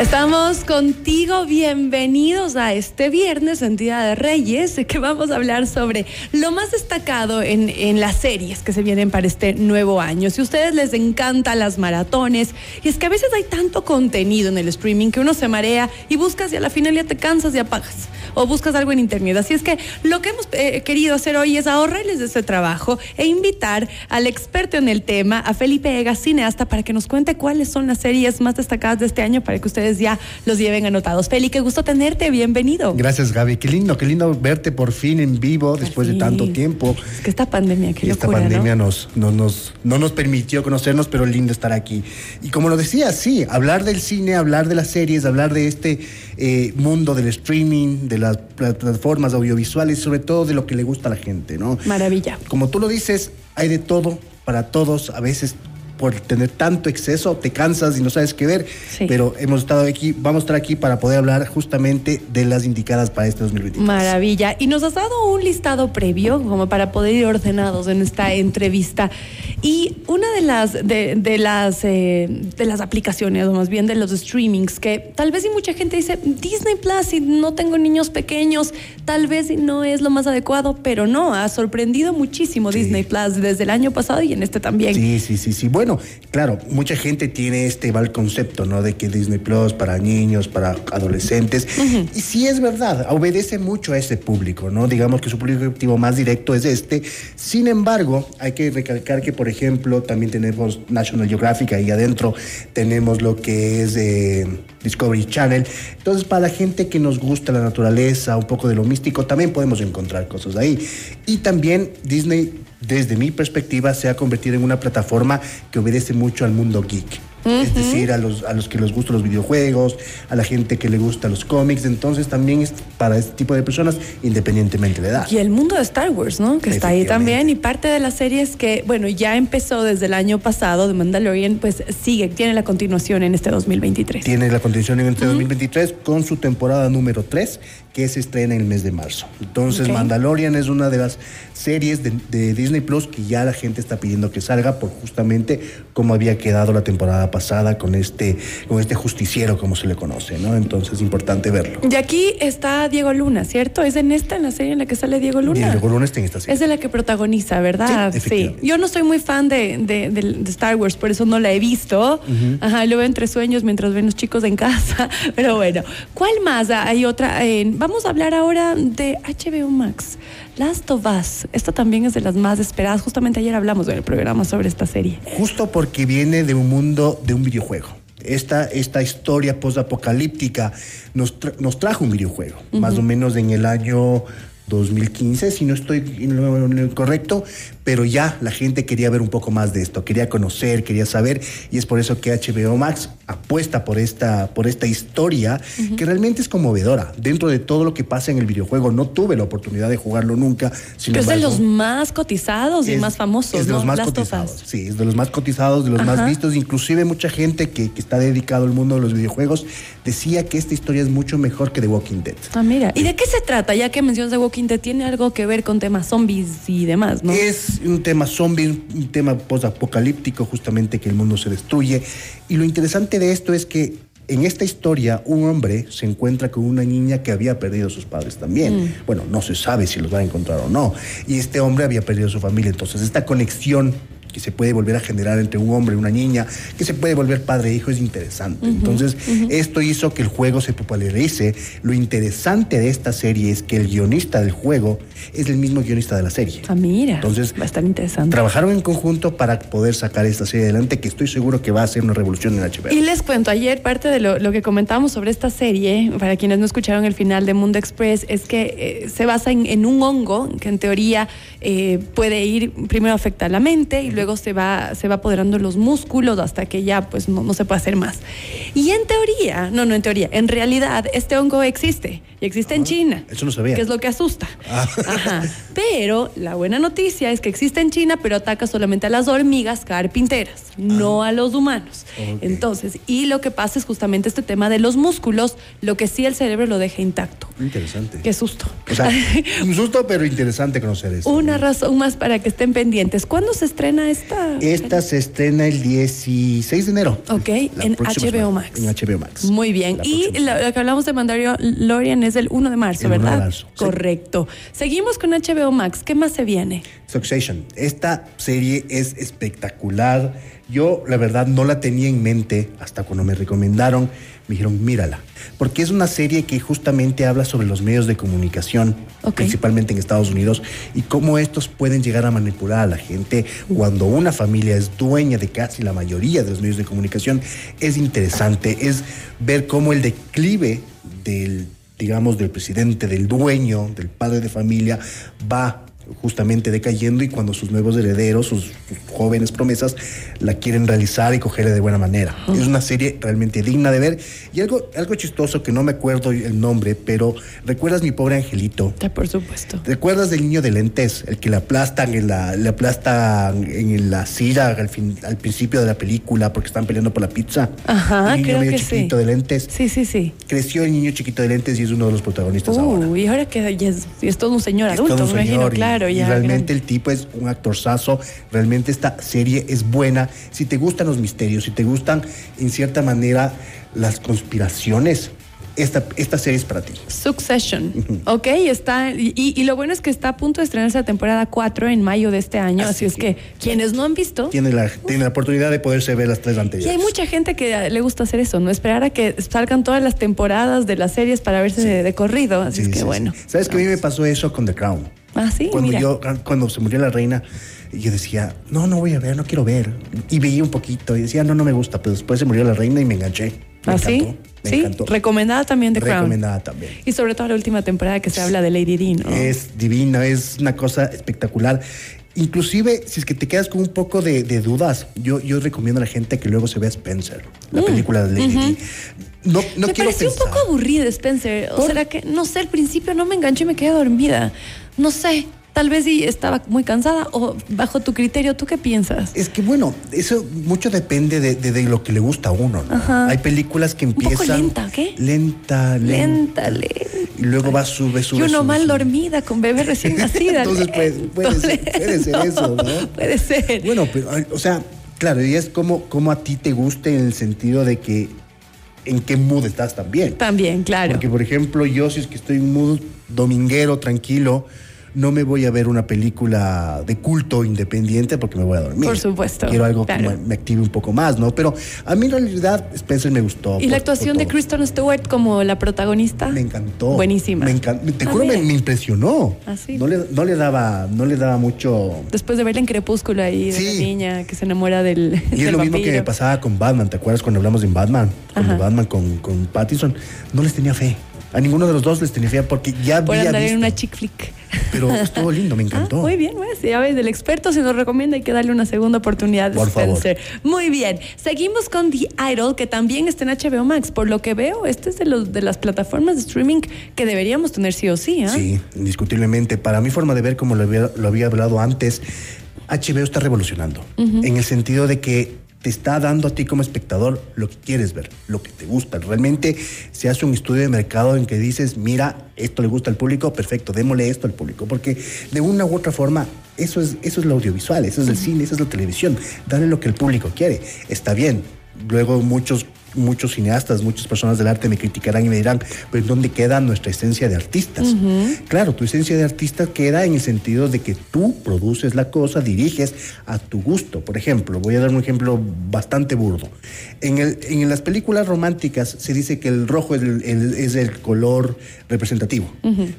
Estamos contigo, bienvenidos a este viernes en Día de Reyes, que vamos a hablar sobre lo más destacado en, en, las series que se vienen para este nuevo año. Si a ustedes les encantan las maratones, y es que a veces hay tanto contenido en el streaming que uno se marea y buscas y a la final ya te cansas y apagas o buscas algo en internet. Así es que lo que hemos eh, querido hacer hoy es ahorrarles de ese trabajo e invitar al experto en el tema, a Felipe Ega, cineasta, para que nos cuente cuáles son las series más destacadas de este año para que ustedes ya los lleven anotados. Feli, qué gusto tenerte, bienvenido. Gracias, Gaby. Qué lindo, qué lindo verte por fin en vivo después de tanto tiempo. Es que esta pandemia, qué Esta pandemia nos, no, nos, no nos permitió conocernos, pero lindo estar aquí. Y como lo decía, sí, hablar del cine, hablar de las series, hablar de este eh, mundo del streaming, de las plataformas audiovisuales, sobre todo de lo que le gusta a la gente, ¿no? Maravilla. Como tú lo dices, hay de todo para todos. A veces por tener tanto exceso, te cansas y no sabes qué ver. Pero hemos estado aquí, vamos a estar aquí para poder hablar justamente de las indicadas para este 2023. Maravilla. Y nos has dado un listado previo como para poder ir ordenados en esta entrevista. Y una de las de, las eh, de las aplicaciones, o más bien de los streamings, que tal vez y mucha gente dice Disney Plus y no tengo niños pequeños, tal vez no es lo más adecuado, pero no, ha sorprendido muchísimo Disney Plus desde el año pasado y en este también. Sí, sí, sí, sí. Bueno, claro, mucha gente tiene este mal concepto, ¿no? De que Disney Plus para niños, para adolescentes. Y sí es verdad, obedece mucho a ese público, ¿no? Digamos que su público objetivo más directo es este. Sin embargo, hay que recalcar que, por ejemplo, también tenemos National Geographic, ahí adentro tenemos lo que es eh, Discovery Channel. Entonces, para la gente que nos gusta la naturaleza, un poco de lo místico, también podemos encontrar cosas ahí. Y también Disney desde mi perspectiva, se ha convertido en una plataforma que obedece mucho al mundo geek es decir, a los, a los que les gustan los videojuegos, a la gente que le gusta los cómics, entonces también es para este tipo de personas independientemente de edad. Y el mundo de Star Wars, ¿no? Que está ahí también y parte de las series que, bueno, ya empezó desde el año pasado de Mandalorian, pues sigue, tiene la continuación en este 2023. Tiene la continuación en este 2023 con su temporada número 3 que se estrena en el mes de marzo. Entonces Mandalorian es una de las series de, de Disney Plus que ya la gente está pidiendo que salga por justamente cómo había quedado la temporada pasada con este, con este justiciero, como se le conoce, ¿no? Entonces es importante verlo. Y aquí está Diego Luna, ¿cierto? ¿Es en esta, en la serie en la que sale Diego Luna? Diego Luna está en esta serie. Es de la que protagoniza, ¿verdad? Sí, Yo no soy muy fan de, de, Star Wars, por eso no la he visto. Ajá, lo veo entre sueños mientras ven los chicos en casa. Pero bueno, ¿cuál más? Hay otra. vamos a hablar ahora de HBO Max. Last of Us. Esta también es de las más esperadas. Justamente ayer hablamos en el programa sobre esta serie. Justo porque viene de un mundo de un videojuego. Esta, esta historia post-apocalíptica nos, nos trajo un videojuego, más o menos en el año 2015, si no estoy en lo, correcto, pero ya la gente quería ver un poco más de esto, quería conocer, quería saber, y es por eso que HBO Max apuesta por esta, por esta historia que realmente es conmovedora. Dentro de todo lo que pasa en el videojuego, no tuve la oportunidad de jugarlo nunca. pero es de los más cotizados y más famosos. Es de los más cotizados, sí, es de los más cotizados, de los más vistos. Inclusive mucha gente que, que, está dedicado al mundo de los videojuegos decía que esta historia es mucho mejor que The Walking Dead. Ah, mira. ¿Y de qué se trata? Ya que mencionas The Walking Tiene algo que ver con temas zombies y demás, ¿no? Es un tema zombie, un tema post-apocalíptico, justamente que el mundo se destruye. Y lo interesante de esto es que en esta historia un hombre se encuentra con una niña que había perdido a sus padres también. Mm. Bueno, no se sabe si los va a encontrar o no. Y este hombre había perdido a su familia. Entonces, esta conexión que se puede volver a generar entre un hombre y una niña, que se puede volver padre e hijo, es interesante. Entonces, esto hizo que el juego se popularice. Lo interesante de esta serie es que el guionista del juego es el mismo guionista de la serie. Ah, mira. Entonces, va a estar interesante. Trabajaron en conjunto para poder sacar esta serie adelante, que estoy seguro que va a ser una revolución en HBO. Y les cuento, ayer parte de lo, que comentábamos sobre esta serie, para quienes no escucharon el final de Mundo Express, es que eh, se basa en, un hongo que en teoría eh, puede ir, primero afecta a la mente y luego luego se va, se va apoderando los músculos hasta que ya pues no, se puede hacer más. Y en teoría, no, no en teoría, en realidad este hongo existe y existe en ah, China. Eso no sabía. Que es lo que asusta. Ah. Ajá. Pero la buena noticia es que existe en China, pero ataca solamente a las hormigas carpinteras, no ah. a los humanos. Entonces, y lo que pasa es justamente este tema de los músculos, lo que sí el cerebro lo deja intacto. Interesante. Qué susto. un susto, pero interesante conocer esto. Una razón más para que estén pendientes. ¿Cuándo se estrena esta? Esta se estrena el 16 de enero. Ok, en HBO Max. En HBO Max. Muy bien. La Y la, la que hablamos de Mandalorian es el 1 de marzo, El 1 de ¿verdad? marzo, sí. Correcto. Seguimos con HBO Max. ¿Qué más se viene? Succession. Esta serie es espectacular. Yo, la verdad, no la tenía en mente hasta cuando me recomendaron. Me dijeron, mírala. Porque es una serie que justamente habla sobre los medios de comunicación, principalmente en Estados Unidos, y cómo estos pueden llegar a manipular a la gente cuando una familia es dueña de casi la mayoría de los medios de comunicación. Es interesante, es ver cómo el declive del digamos, del presidente, del dueño, del padre de familia, va justamente decayendo y cuando sus nuevos herederos, sus, sus jóvenes promesas, la quieren realizar y cogerle de buena manera. Es una serie realmente digna de ver. Y algo, algo chistoso que no me acuerdo el nombre, pero ¿recuerdas mi pobre angelito? Ya, por supuesto. ¿Recuerdas del niño de lentes? El que le aplastan en la, le aplastan en la silla al, fin, al principio de la película porque están peleando por la pizza. Ajá, el niño creo medio que sí. chiquito de lentes. Sí, sí, sí. Creció el niño chiquito de lentes y es uno de los protagonistas ahora. Uh, y ahora que ya es, es todo un señor Es adulto, todo un me imagino, señor y- claro. Y ya realmente grande. el tipo es un actorzazo. Realmente esta serie es buena. Si te gustan los misterios, si te gustan en cierta manera las conspiraciones, esta, esta serie es para ti. Succession. Ok, está. Y, y lo bueno es que está a punto de estrenarse la temporada 4 en mayo de este año. Así, Así es que, quienes no han visto. Tiene la, tiene la oportunidad de poderse ver las tres Y anteriores. hay mucha gente que le gusta hacer eso, ¿no? Esperar a que salgan todas las temporadas de las series para verse de, de corrido. Así Sí, es que sí, bueno. sí. ¿Sabes que a mí me pasó eso con The Crown? Ah, sí, Cuando, mira. yo, cuando se murió la reina, yo decía, no, no voy a ver, no quiero ver. Y veía un poquito y decía, no, no me gusta. Pero después se murió la reina y me enganché. Me ¿Ah, sí? encantó. Me sí, encantó. recomendada también The Crown. Recomendada también. Y sobre todo la última temporada que se habla de Lady Di, ¿no? Es divina, es una cosa espectacular. Inclusive, si es que te quedas con un poco de, de dudas, yo, yo recomiendo a la gente que luego se vea Spencer, la película de Lady Di. No, no Mm, me quiero pareció pensar. un poco aburrida, Spencer. O será que, no sé, al principio no me enganché y me quedé dormida. No sé, tal vez sí estaba muy cansada o bajo tu criterio, ¿tú qué piensas? Es que bueno, eso mucho depende de, de- de lo que le gusta a uno. ¿no? Ajá. Hay películas que poco empiezan lenta, ¿qué? Lenta, lenta, Lenta, lenta. y luego va sube, sube. y uno sube, mal sube. dormida con bebé recién nacida. Entonces, pues, puede ser- puede ser eso, ¿no? Puede ser. Bueno, pero, o sea, claro, y es como, como a ti te guste en el sentido de que en qué mood estás también. También, claro. Porque, por ejemplo, yo si es que estoy en mood dominguero, tranquilo, no me voy a ver una película de culto independiente porque me voy a dormir. Por supuesto, Quiero algo claro. que me, me active un poco más, ¿no? Pero a mí en realidad Spencer me gustó. y por- la actuación de. Kristen Stewart como la protagonista. Me encantó. Buenísima. Me encantó. Te Ah, juro, me, me impresionó. Ah, sí. no, le, no le daba, no le daba mucho. Después de verla en Crepúsculo ahí, de la niña que se enamora del. Y es del lo mismo que vampiro. me pasaba con Batman. ¿Te acuerdas cuando hablamos de Batman? Cuando Ajá. Batman con, con Pattinson. No les tenía fe. A ninguno de los dos les tenía fe porque ya Por había andar visto. en una chick flick. Pero estuvo lindo, me encantó. Ah, muy bien, pues, ya ves, el experto se nos recomienda hay que darle una segunda oportunidad, Por favor. Muy bien, seguimos con The Idol, que también está en HBO Max. Por lo que veo, este es de, los, de las plataformas de streaming que deberíamos tener sí o sí, ¿ah? Sí, indiscutiblemente. Para mi forma de ver, como lo había, lo había hablado antes, HBO está revolucionando. En el sentido de que te está dando a ti como espectador lo que quieres ver, lo que te gusta. Realmente se hace un estudio de mercado en que dices, mira, esto le gusta al público, perfecto, démosle esto al público. Porque de una u otra forma, eso es, eso es lo audiovisual, eso es el cine, eso es la televisión. Darle lo que el público quiere. Está bien. Luego muchos muchos cineastas, muchas personas del arte me criticarán y me dirán, pero ¿en dónde queda nuestra esencia de artistas? Claro, tu esencia de artista queda en el sentido de que tú produces la cosa, diriges a tu gusto. Por ejemplo, voy a dar un ejemplo bastante burdo. En, el, en las películas románticas se dice que el rojo es el, el- es el color representativo.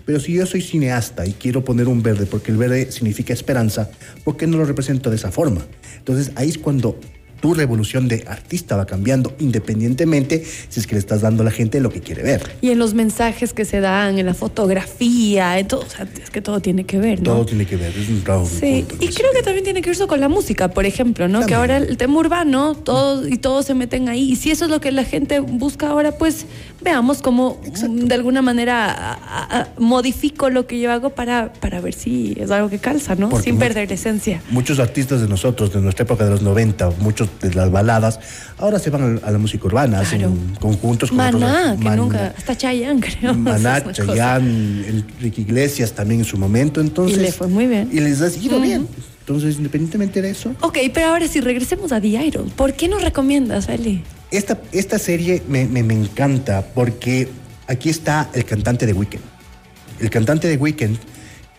Pero si yo soy cineasta y quiero poner un verde porque el verde significa esperanza, ¿por qué no lo represento de esa forma? Entonces ahí es cuando tu revolución de artista va cambiando independientemente si es que le estás dando a la gente lo que quiere ver. Y en los mensajes que se dan, en la fotografía, en todo, o sea, es que todo tiene que ver, ¿no? Todo tiene que ver, es un trabajo. Sí, y creo que también tiene que ver eso con la música, por ejemplo, ¿no? Que ahora el tema urbano, todos y todos se meten ahí. Y si eso es lo que la gente busca ahora, pues veamos cómo Exacto. mm, de alguna manera a- a- a- modifico lo que yo hago para, para ver si es algo que calza, ¿no? Porque Sin perder esencia. Muchos artistas de nosotros, de nuestra época de los 90, muchos de las baladas, ahora se van a la música urbana, Claro. hacen conjuntos con Maná, otros- que nunca, hasta Chayanne, creo. Maná. Chayanne, Enrique Iglesias también en su momento, entonces... Y le fue muy bien. Y les ha ido bien. Entonces, independientemente de eso, Ok, pero ahora si regresemos a The Idol, ¿por qué nos recomiendas, Feli? esta, esta serie me, me- me encanta porque aquí está el cantante de Weekend. El cantante de Weekend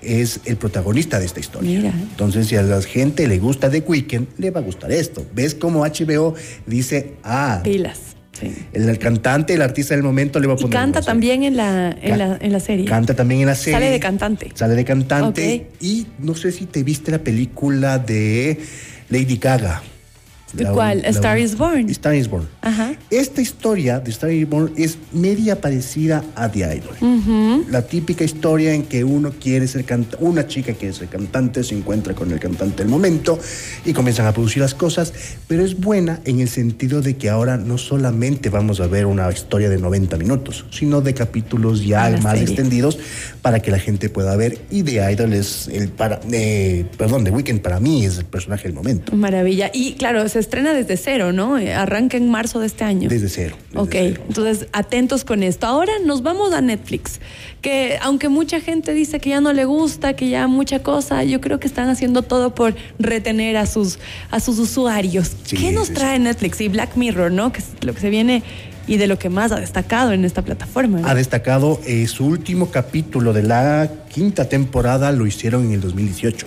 es el protagonista de esta historia. Mira. Entonces, si a la gente le gusta The Weeknd, le va a gustar esto. ¿Ves cómo HBO dice, ah, Pilas. Sí. el, cantante, el artista del momento le va a Y poner... canta no sé. también en la, en, la, en la serie. Canta también en la serie. Sale de cantante. Sale de cantante. Y no sé si te viste la película de Lady Gaga. ¿De cuál? A Star is Born. Star is Born. Ajá. Esta historia de Star is Born es media parecida a The Idol. La típica historia en que uno quiere ser cantante, una chica quiere ser cantante, se encuentra con el cantante del momento y comienzan a producir las cosas, pero es buena en el sentido de que ahora no solamente vamos a ver una historia de 90 minutos, sino de capítulos ya Una más serie. extendidos para que la gente pueda ver. Y The Idol es el para, eh, perdón, The Weeknd para mí es el personaje del momento. Maravilla. Y claro, se estrena desde cero, ¿no? Arranca en marzo de este año. Desde cero. desde Ok, cero. entonces atentos con esto. Ahora nos vamos a Netflix, que aunque mucha gente dice que ya no le gusta, que ya mucha cosa, yo creo que están haciendo todo por retener a sus, a sus usuarios. Sí, ¿Qué nos trae Netflix? Y Black Mirror, ¿no? Que es lo que se viene y de lo que más ha destacado en esta plataforma. ¿no? ha destacado eh, su último capítulo de la quinta temporada, lo hicieron en el 2018.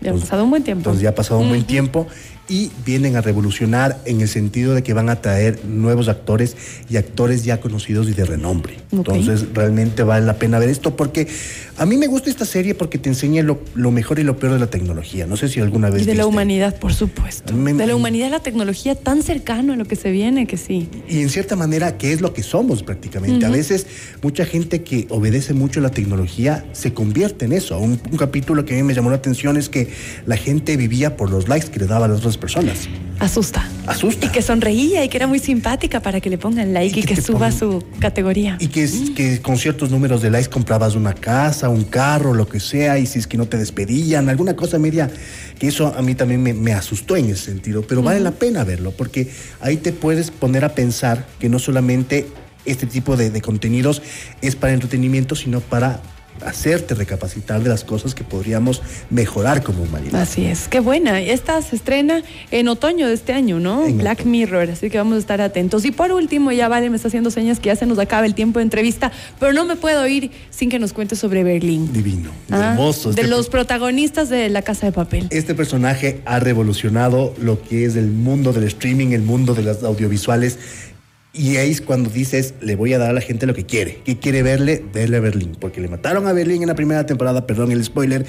Ya ha pasado un buen tiempo. Entonces ya ha pasado un buen tiempo y vienen a revolucionar en el sentido de que van a traer nuevos actores y actores ya conocidos y de renombre. Entonces realmente vale la pena ver esto porque a mí me gusta esta serie porque te enseña lo, lo mejor y lo peor de la tecnología. No sé si alguna vez... Y de la humanidad, por supuesto. Me- De la humanidad, la tecnología tan cercano a lo que se viene que sí. Y en cierta manera, ¿qué es lo que somos prácticamente? A veces mucha gente que obedece mucho la tecnología se convierte en eso. Un, un capítulo que a mí me llamó la atención es que la gente vivía por los likes que le daban las personas. Asusta. Asusta. Y que sonreía y que era muy simpática para que le pongan like y, Y que suba pongan- su categoría. Y que, con ciertos números de likes comprabas una casa, un carro, lo que sea, y si es que no te despedían, alguna cosa media, que eso a mí también me, me asustó en ese sentido, pero vale la pena verlo, porque ahí te puedes poner a pensar que no solamente este tipo de, de contenidos es para entretenimiento, sino para hacerte recapacitar de las cosas que podríamos mejorar como humanidad. Así es, qué buena. Esta se estrena en otoño de este año, ¿no? En Black otoño. Mirror, así que vamos a estar atentos. Y por último, ya Vale me está haciendo señas que ya se nos acaba el tiempo de entrevista, pero no me puedo ir sin que nos cuente sobre Berlín. Divino, Ah, hermoso. De Este los protagonistas de La Casa de Papel. Este personaje ha revolucionado lo que es el mundo del streaming, el mundo de las audiovisuales. Y ahí es cuando dices, le voy a dar a la gente lo que quiere. ¿Qué quiere verle? Verle a Berlín. Porque le mataron a Berlín en la primera temporada, perdón el spoiler.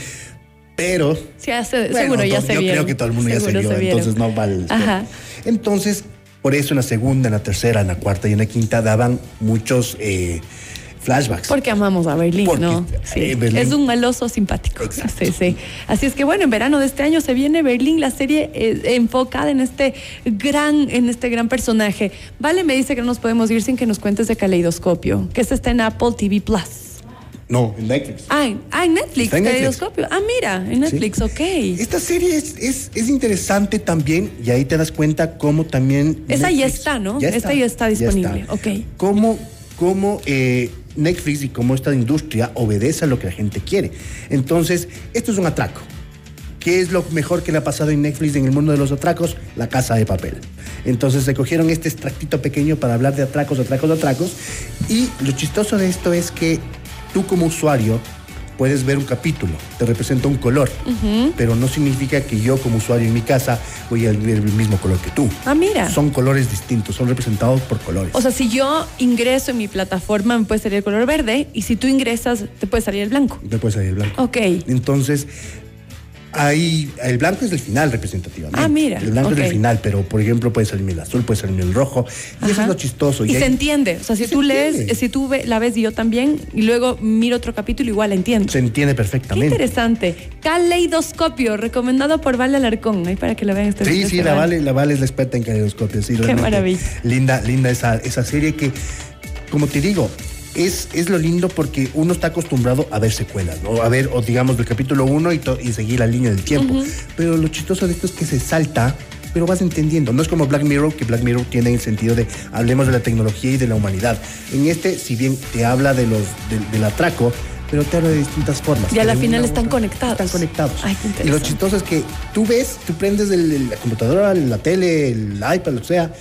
Pero se- bueno, seguro ya se yo vieron. creo que todo el mundo ya se vio, entonces no vale el. Ajá. Entonces, por eso en la segunda, en la tercera, en la cuarta y en la quinta daban muchos eh, flashbacks. Porque amamos a Berlín, Porque, ¿no? Sí. eh, Berlín- Es un maloso simpático. Sí, sí. Así es que bueno, en verano de este año se viene Berlín, la serie eh, enfocada en este gran, en este gran personaje. Vale, me dice que no nos podemos ir sin que nos cuentes de Caleidoscopio, que esta está en Apple TV Plus. No, en Netflix. Ah, en, ah, en Netflix, Está en. Caleidoscopio. Ah, mira, en Netflix, Sí. ok. Esta serie es, es, es interesante también y ahí te das cuenta cómo también... Esa ya está, ¿no? Esta ya está disponible, ok. Cómo, cómo eh, Netflix y cómo esta industria obedece a lo que la gente quiere. Entonces, esto es un atraco. ¿Qué es lo mejor que le ha pasado en Netflix en el mundo de los atracos? La casa de papel. Entonces se cogieron este extractito pequeño para hablar de atracos, atracos, atracos. Y lo chistoso de esto es que tú como usuario puedes ver un capítulo, te representa un color, pero no significa que yo como usuario en mi casa voy a ver el mismo color que tú. Ah, mira. Son colores distintos, son representados por colores. O sea, si yo ingreso en mi plataforma, me puede salir el color verde, y si tú ingresas, te puede salir el blanco. Te puede salir el blanco. Ok. Entonces, ahí el blanco es el final representativamente. Ah, mira, El blanco es el final, pero por ejemplo puede salirme el azul, puede salirme el rojo. Y eso es lo chistoso. Y, hay- se entiende. O sea, si Se tú lees, entiende. eh, si tú la ves y yo también, y luego miro otro capítulo, igual la entiendo. se entiende Qué perfectamente. interesante. Caleidoscopio, recomendado por Vale Alarcón. Ahí para que lo vean este Sí, este sí, la verano. Vale, la Vale es la experta en caleidoscopio. Sí, realmente. maravilla. Linda, linda esa, esa serie que, como te digo, es, es lo lindo porque uno está acostumbrado a ver secuelas, ¿no? A ver, o digamos, del capítulo 1 y, seguir la línea del tiempo. Pero lo chistoso de esto es que se salta, pero vas entendiendo. No es como Black Mirror, que Black Mirror tiene el sentido de hablemos de la tecnología y de la humanidad. En este, si bien te habla de los, del- del atraco, pero te habla de distintas formas. Y a la final están otra- conectados. Están conectados. Ay, qué y lo chistoso es que tú ves, tú prendes el- el- la computadora, la tele, el iPad, lo que sea,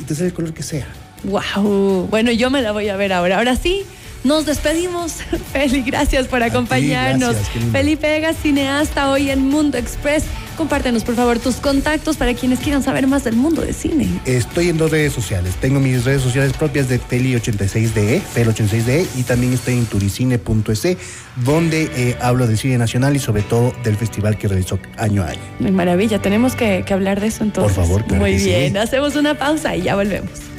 y te sale el color que sea. Wow. Bueno, yo me la voy a ver ahora. Ahora sí. Nos despedimos. Feli, gracias por ti, acompañarnos. gracias, qué lindo. Felipe Vega, cineasta hoy en Mundo Express. Compártenos, por favor, tus contactos para quienes quieran saber más del mundo de cine. Estoy en dos redes sociales. Tengo mis redes sociales propias de Feli86DE, Fel86DE, y también estoy en turicine.es, donde eh, hablo del cine nacional y sobre todo del festival que realizó año a año. Maravilla, tenemos que, que hablar de eso entonces. Por favor, claro Muy sí. bien, hacemos una pausa y ya volvemos.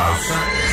Una pausa.